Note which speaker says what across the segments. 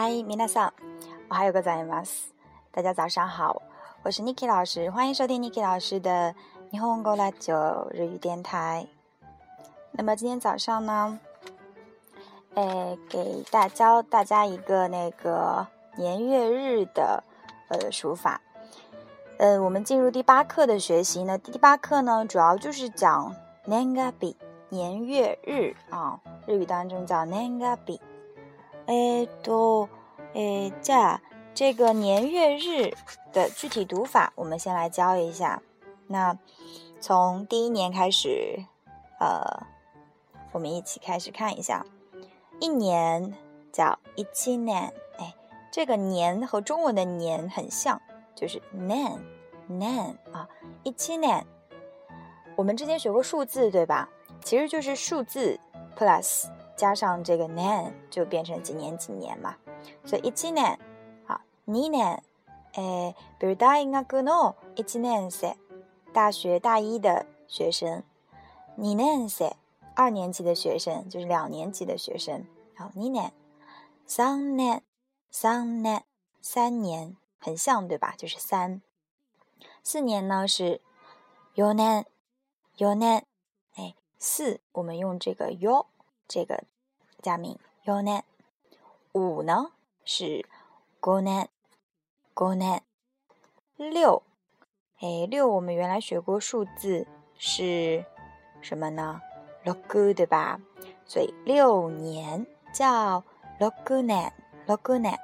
Speaker 1: 嗨，皆さん，我还有个在吗？大家早上好，我是 Niki 老师，欢迎收听 Niki 老师的霓虹过来九日语电台。那么今天早上呢，诶，给大教大家一个那个年月日的呃书法。呃，我们进入第八课的学习呢，第八课呢主要就是讲 Nengabi 年月日啊，日语当中叫 Nengabi。哎，都，哎，这这个年月日的具体读法，我们先来教一下。那从第一年开始，呃，我们一起开始看一下。一年叫一七年，哎，这个年和中文的年很像，就是 nen nen 啊，一七年。我们之前学过数字，对吧？其实就是数字 plus。加上这个年就变成几年几年嘛，所以一七年，好，二年，诶，比如大一个の一年生，大学大一的学生，二年生，二年级的学生，就是两年级的学生，好，二年，三年，三年，三年，很像对吧？就是三，四年呢是四年，四年，哎，四，我们用这个 yo。这个加名 yo ne，五呢是 go ne go ne，六，哎六我们原来学过数字是什么呢？loku 对吧？所以六年叫 loku ne loku ne，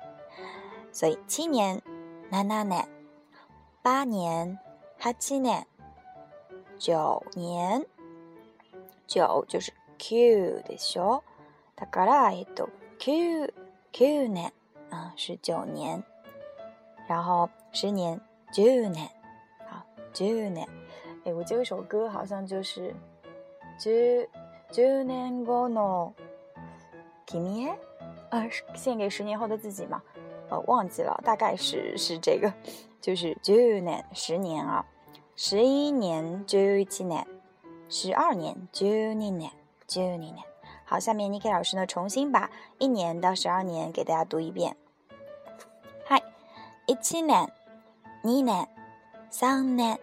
Speaker 1: 所以七年 nana ne，八年 hachi ne，九年九就是。九でしょ。だからえっと九九年啊是九年，然后十年十年，好十年。哎，我这首歌好像就是十十年後の君へ，呃，献给十年后的自己嘛。呃，忘记了，大概是是这个，就是十年十年啊，十一年十一年，十二年十二年。 九年，好，下面 Niki 老师呢，重新把一年到十二年给大家读一遍。嗨，一七年、二年、三年、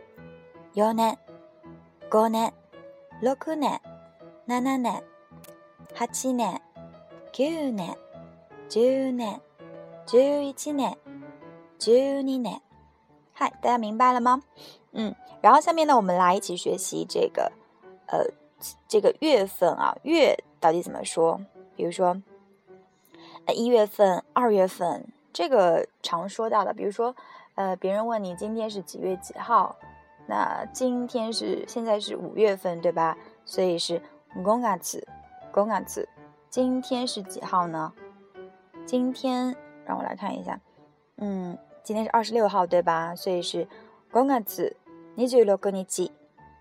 Speaker 1: 四年、五年、六年、七年、八年、九年、十年、十一年、十二年。嗨，大家明白了吗？嗯，然后下面呢，我们来一起学习这个，呃。这个月份啊，月到底怎么说？比如说，呃，一月份、二月份，这个常说到的。比如说，呃，别人问你今天是几月几号，那今天是现在是五月份，对吧？所以是五月子，公月子。今天是几号呢？今天让我来看一下，嗯，今天是二十六号，对吧？所以是公月子，二十六日。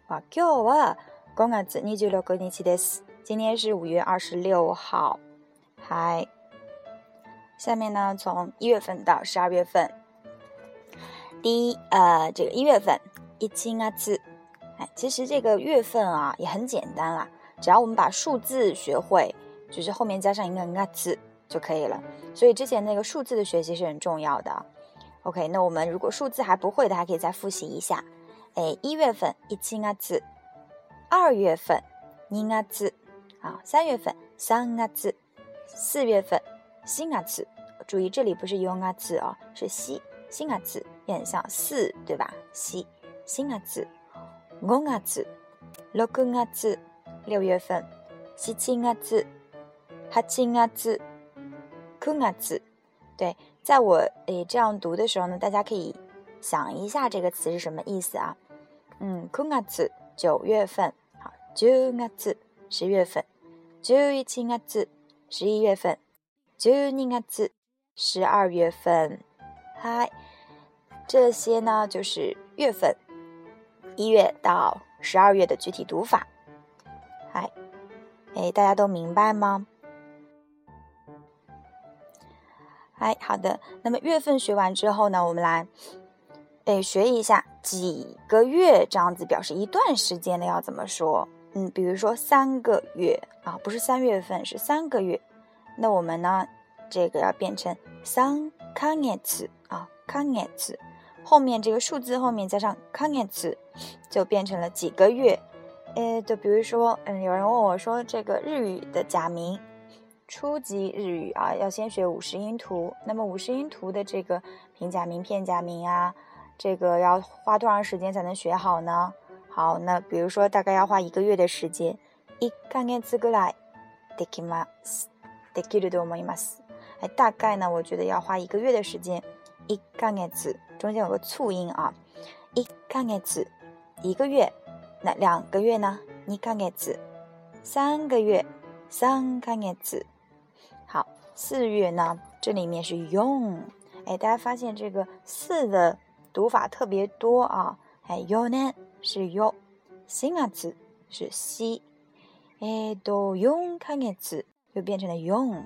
Speaker 1: 哇，今日は。公月子二十六日です。今天是五月二十六号。嗨，下面呢，从一月份到十二月份。第一，呃，这个一月份，一月子。哎，其实这个月份啊也很简单啦，只要我们把数字学会，就是后面加上一个月子就可以了。所以之前那个数字的学习是很重要的。OK，那我们如果数字还不会的，还可以再复习一下。哎，一月份，一月子。二月份，二月子啊，三月份，三月子，四月份，四月子。注意这里不是四月子哦，是四，四月子也很像四，对吧？四，四月子，五月子，六月子，六月份，七月子，八月子，九月子。对，在我诶这样读的时候呢，大家可以想一下这个词是什么意思啊？嗯，九月子，九月份。十月十月份，十一月十一月份，十二月十二月份。嗨，这些呢就是月份，一月到十二月的具体读法。嗨，哎，大家都明白吗？哎，好的。那么月份学完之后呢，我们来哎学一下几个月这样子表示一段时间的要怎么说。嗯，比如说三个月啊，不是三月份，是三个月。那我们呢， 这个要变成三か月啊，か月，后面这个数字后面加上か月，就变成了几个月。诶，就比如说，嗯，有人问我说，这个日语的假名，初级日语啊，要先学五十音图。那么五十音图的这个平假名、片假名啊，这个要花多长时间才能学好呢？ 好，那比如说大概要花一个月的时间。一か月ぐらいできます。できると思います。哎，大概呢，我觉得要花一个月的时间。一か月中间有个促音啊。一か月一个月。那两个月呢？二ヶ月，三个月，三ヶ月。好，四月呢？这里面是用，哎，大家发现这个四的读法特别多啊。哎，用呢 是用，新啊字是西，哎，都用ヶ月就变成了用。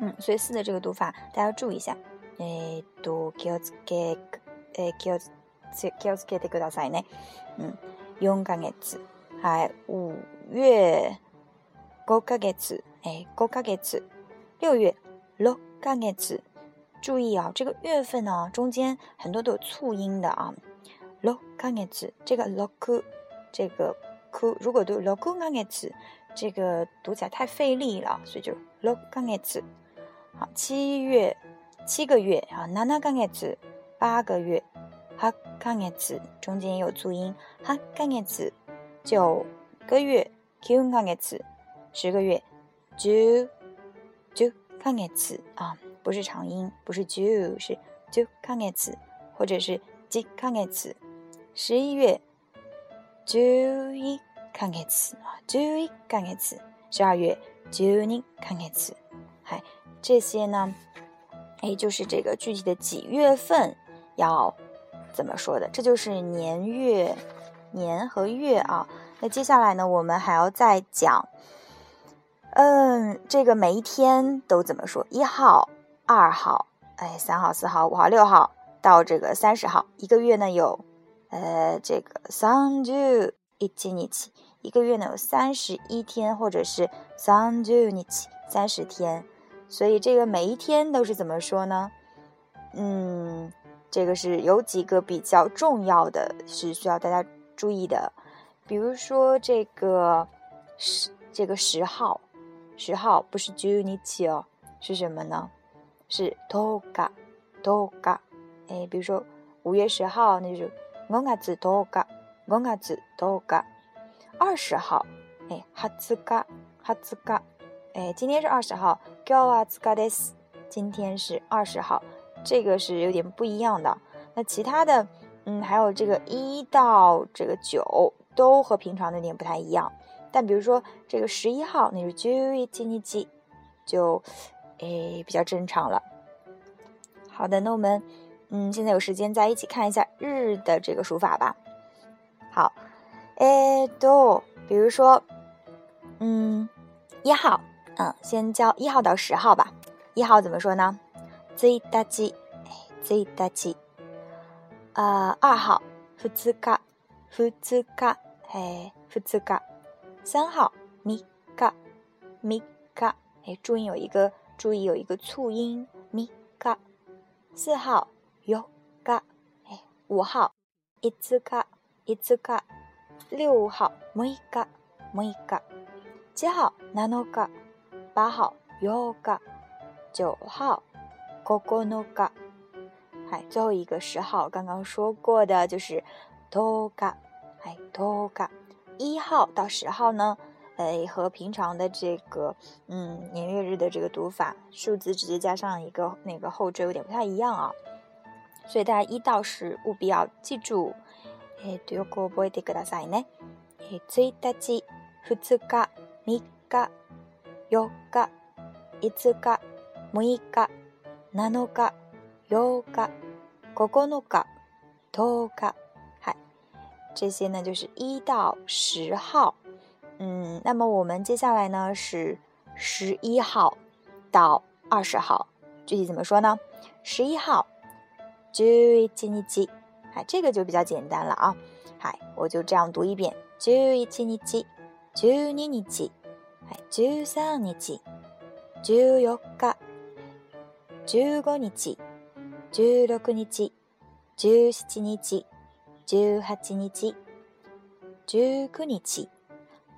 Speaker 1: 嗯，所以四的这个读法大家要注意一下。哎，都気をつけ、え気をつ気をつけてくださいね。嗯。四ヶ月，还五月五ヶ月，哎，五ヶ月，六月六ヶ月。注意啊，这个月份呢，中间很多都有促音的啊。 六ヶ月，这个六，这个哭，如果读六ヶ月，这个读起来太费力了，所以就六ヶ月。好，七月七个月啊，七ヶ月八个月。八ヶ月中间有注音，八ヶ月九个月，九ヶ月十个月，九九ヶ月啊，不是长音，不是九，是九ヶ月，或者是十ヶ月。 十一月，十一ヶ月啊，十一ヶ月。十二月，十二ヶ月。嗨，这些呢，哎，就是这个具体的几月份要。怎么说的？这就是年月，年和月啊。那接下来呢，我们还要再讲，嗯，这个每一天都怎么说？一号、二号，哎，三号、四号、五号、六号到这个三十号，一个月呢有， 呃，这个三十一日，一个月呢有三十一天，或者是三十日，三十天。所以这个每一天都是怎么说呢？嗯。这个是有几个比较重要的，是需要大家注意的，比如说这个十，这个十号，十号不是 Junichi 哦，是什么呢？是 Toga，Toga，哎，比如说五月十号，那就是 Gongatsu Toga，Gongatsu Toga。二十号，哎，Hatsuka，Hatsuka，哎，今天是二十号，Gyouatsuka des，今天是二十号。这个是有点不一样的。那其他的，嗯，还有这个一到这个九都和平常的有点不太一样。但比如说这个十一号，那是九一七七七，就诶比较正常了。好的，那我们嗯现在有时间再一起看一下日的这个数法吧。好，诶都，比如说嗯一号，嗯，先教一号到十号吧。一号怎么说呢？一日，一日，啊，二号，二日，二日，哎，二日，三号，三日，三日，哎，注意有一个，注意有一个促音，三日，四号，四日，哎，五号，一日，一日，六号，六日，六日，七号，七日，八号，八日，九号。ここのか，嗨，最后一个十号刚刚说过的就是十日，哎，十日，一号到十号呢，哎，和平常的这个嗯年月日的这个读法，数字直接加上一个那个后缀有点不太一样啊， 所以大家一到十务必要记住。えっとよく覚えてくださいね。え、一日、二日、三日、四日、五日、六日。七日、八日、九日、十日，嗨，这些呢就是一到十号。嗯，那么我们接下来呢是十一号到二十号，具体怎么说呢？十一号， 十一日，哎，这个就比较简单了啊。嗨，我就这样读一遍：十一日、十二日、十三日、十四日。十五日、十六日、十七日、十八日、十九日、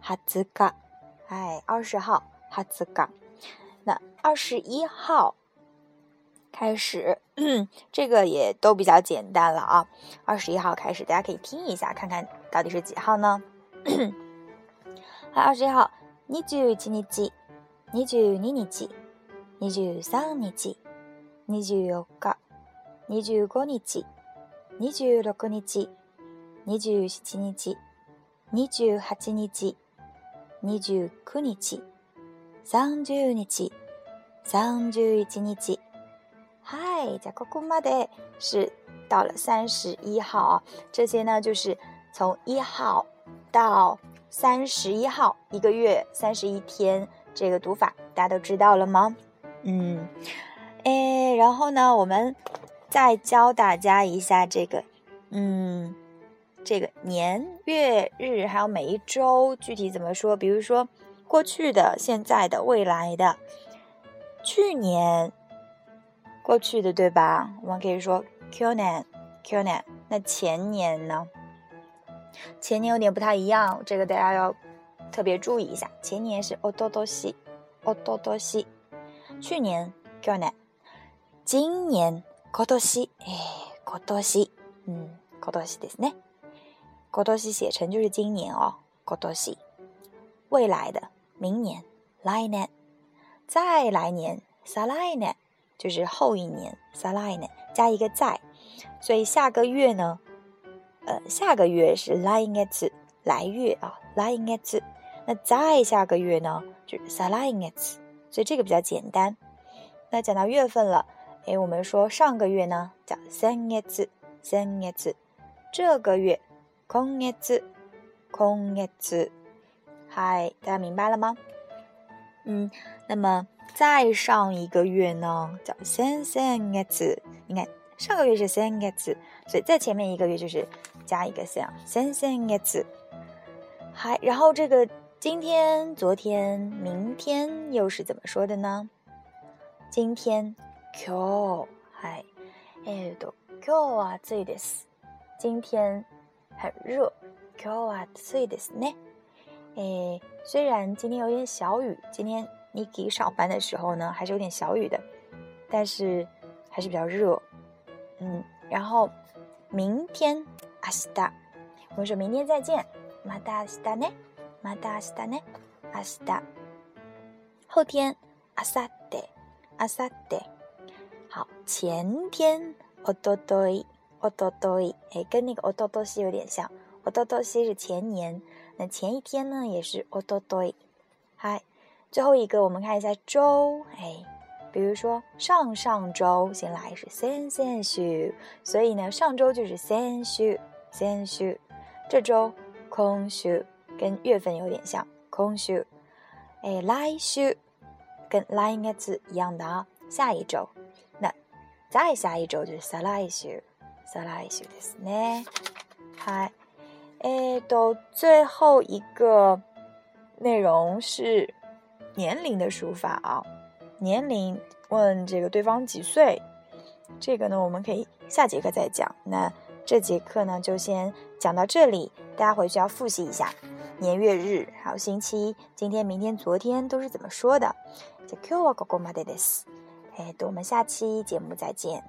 Speaker 1: 二十日。哎，二十号，二十日。那二十一号开始，这个也都比较简单了啊。二十一号开始，大家可以听一下，看看到底是几号呢？好，二十一号，二十一日、二十二日、二十三日、二十四日、二十五日、二十六日、二十七日、二十八日、二十九日、三十日、三十一日。嗨，在ここまで是到了三十一号啊。这些呢，就是从一号到三十一号，一个月三十一天，这个读法大家都知道了吗？嗯，哎，然后呢，我们再教大家一下这个，嗯，这个年月日还有每一周具体怎么说？比如说过去的、现在的、未来的。去年， 过去的对吧？我们可以说去年，去年。那前年呢？前年有点不太一样，这个大家要特别注意一下。前年是おととし，おととし。去年去年，今年今年，哎，今年，嗯，今年ですね。今年写成就是今年哦，今年。未来的，明年，来年，再来年，再来年， 就是后一年 s a l i n e 加一个在，所以下个月呢，呃，下个月是 l i n e t 来月啊 l i n e t 那再下个月呢，就是 s a l i n e t 所以这个比较简单。那讲到月份了，哎，我们说上个月呢叫 s a n e t s a n e t 这个月空 o n 空 t k 嗨，大家明白了吗？嗯，那么。再上一个月呢叫三三月。你看上个月是三月，所以在前面一个月就是。加一个三，三三月子，还然后这个今天、昨天、明天又是怎么说的呢？今天，今日，嗨，えっと、今日は暑いです。今天很热，今日は暑いですね。诶，虽然今天有点小雨，今天 你给上班的时候呢，还是有点小雨的，但是还是比较热。嗯，然后明天。明日，我们说明天再见。また明日ね。また明日ね。明日。后天、明後日、明後日。好，前天、おととい、おととい。哎，跟那个おととし有点像。おととし是前年，那前一天呢也是おととい。嗨， 最后一个我们看一下周。哎，比如说上上周先来是先々週，所以呢上周就是先週。先週，这周空週跟月份有点像，空週。哎，来週跟来月一样的啊，下一周。那再下一周就是再来週，再来週ですね。嗨，哎，到最后一个内容是 年龄的书法啊。年龄问这个对方几岁，这个呢我们可以下节课再讲。那。这节课呢，就先讲到这里。大家回去要复习一下年月日，还有星期，今天、明天、昨天都是怎么说的。就 Q 我哥哥妈的的死。哎，我们下期节目再见。